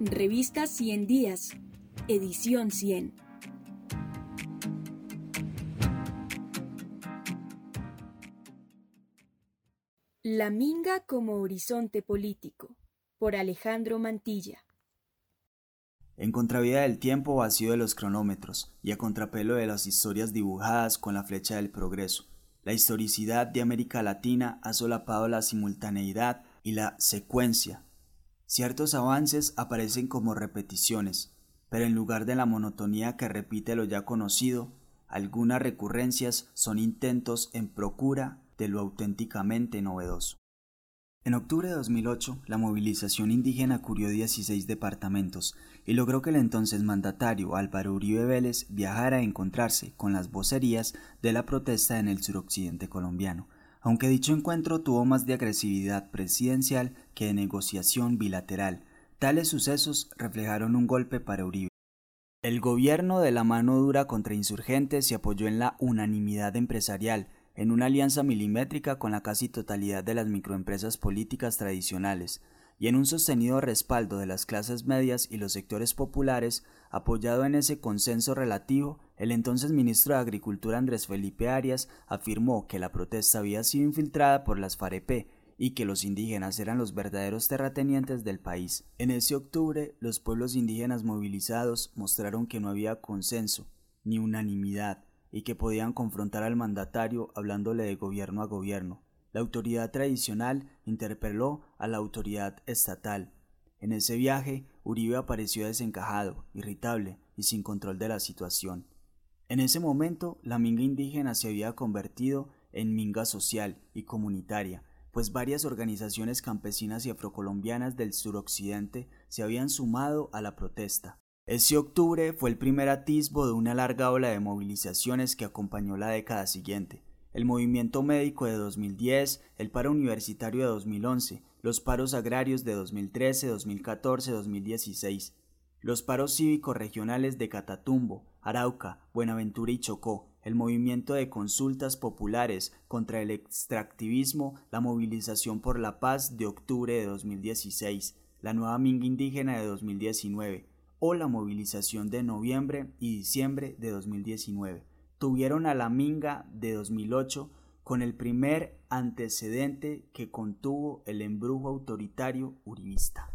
Revista 100 Días, edición 100. La Minga como horizonte político, por Alejandro Mantilla. En contravía del tiempo vacío de los cronómetros y a contrapelo de las historias dibujadas con la flecha del progreso, la historicidad de América Latina ha solapado la simultaneidad y la secuencia. Ciertos avances aparecen como repeticiones, pero en lugar de la monotonía que repite lo ya conocido, algunas recurrencias son intentos en procura de lo auténticamente novedoso. En octubre de 2008, la movilización indígena cubrió 16 departamentos y logró que el entonces mandatario Álvaro Uribe Vélez viajara a encontrarse con las vocerías de la protesta en el suroccidente colombiano, aunque dicho encuentro tuvo más de agresividad presidencial que de negociación bilateral. Tales sucesos reflejaron un golpe para Uribe. El gobierno de la mano dura contra insurgentes se apoyó en la unanimidad empresarial, en una alianza milimétrica con la casi totalidad de las microempresas políticas tradicionales, y en un sostenido respaldo de las clases medias y los sectores populares, apoyado en ese consenso relativo, el entonces ministro de Agricultura Andrés Felipe Arias afirmó que la protesta había sido infiltrada por las FAREP y que los indígenas eran los verdaderos terratenientes del país. En ese octubre, los pueblos indígenas movilizados mostraron que no había consenso, ni unanimidad, y que podían confrontar al mandatario hablándole de gobierno a gobierno. La autoridad tradicional interpeló a la autoridad estatal. En ese viaje, Uribe apareció desencajado, irritable y sin control de la situación. En ese momento, la minga indígena se había convertido en minga social y comunitaria, pues varias organizaciones campesinas y afrocolombianas del suroccidente se habían sumado a la protesta. Ese octubre fue el primer atisbo de una larga ola de movilizaciones que acompañó la década siguiente. El movimiento médico de 2010, el paro universitario de 2011, los paros agrarios de 2013, 2014, 2016, los paros cívicos regionales de Catatumbo, Arauca, Buenaventura y Chocó, el movimiento de consultas populares contra el extractivismo, la movilización por la paz de octubre de 2016, la nueva minga indígena de 2019, o la movilización de noviembre y diciembre de 2019. Tuvieron a la Minga de 2008 con el primer antecedente que contuvo el embrujo autoritario uribista.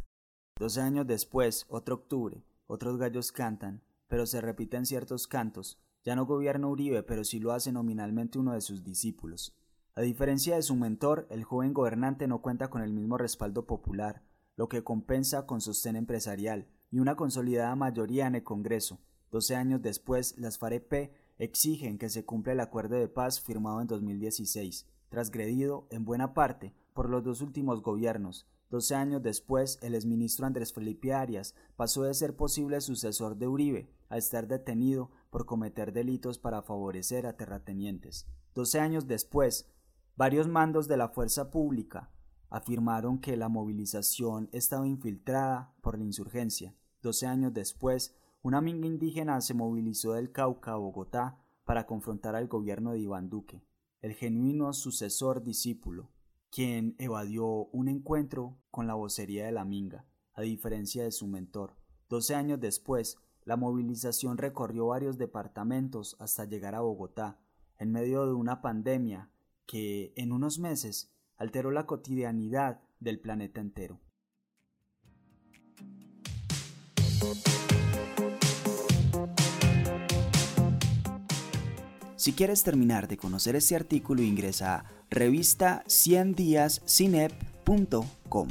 Doce años después, otro octubre, otros gallos cantan, pero se repiten ciertos cantos. Ya no gobierna Uribe, pero sí lo hace nominalmente uno de sus discípulos. A diferencia de su mentor, el joven gobernante no cuenta con el mismo respaldo popular, lo que compensa con sostén empresarial, y una consolidada mayoría en el Congreso. Doce años después, las FAREP exigen que se cumpla el acuerdo de paz firmado en 2016, transgredido en buena parte por los dos últimos gobiernos. Doce años después, el exministro Andrés Felipe Arias pasó de ser posible sucesor de Uribe a estar detenido por cometer delitos para favorecer a terratenientes. Doce años después, varios mandos de la fuerza pública afirmaron que la movilización estaba infiltrada por la insurgencia. Doce años después, una minga indígena se movilizó del Cauca a Bogotá para confrontar al gobierno de Iván Duque, el genuino sucesor discípulo, quien evadió un encuentro con la vocería de la minga, a diferencia de su mentor. Doce años después, la movilización recorrió varios departamentos hasta llegar a Bogotá, en medio de una pandemia que, en unos meses, alteró la cotidianidad del planeta entero. Si quieres terminar de conocer este artículo ingresa a revista 100 díascinep.com.